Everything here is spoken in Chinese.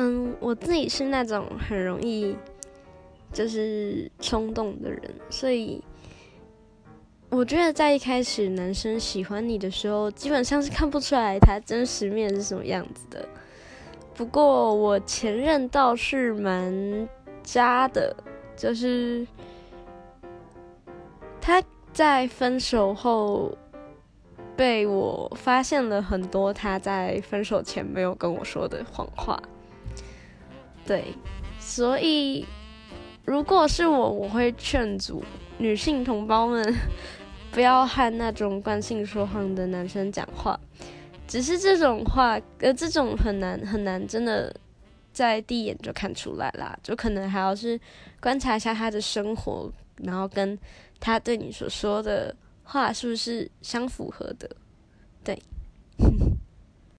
嗯，我自己是那种很容易就是冲动的人，所以我觉得在一开始男生喜欢你的时候，基本上是看不出来他真实面是什么样子的。不过我前任倒是蛮渣的，就是他在分手后被我发现了很多他在分手前没有跟我说的谎话。对，所以如果是我，我会劝阻女性同胞们不要和那种惯性说谎的男生讲话。只是这种话，呃，这种很难很难，真的在第一眼就看出来啦。就可能还要是观察一下他的生活，然后跟他对你所说的话是不是相符合的，对。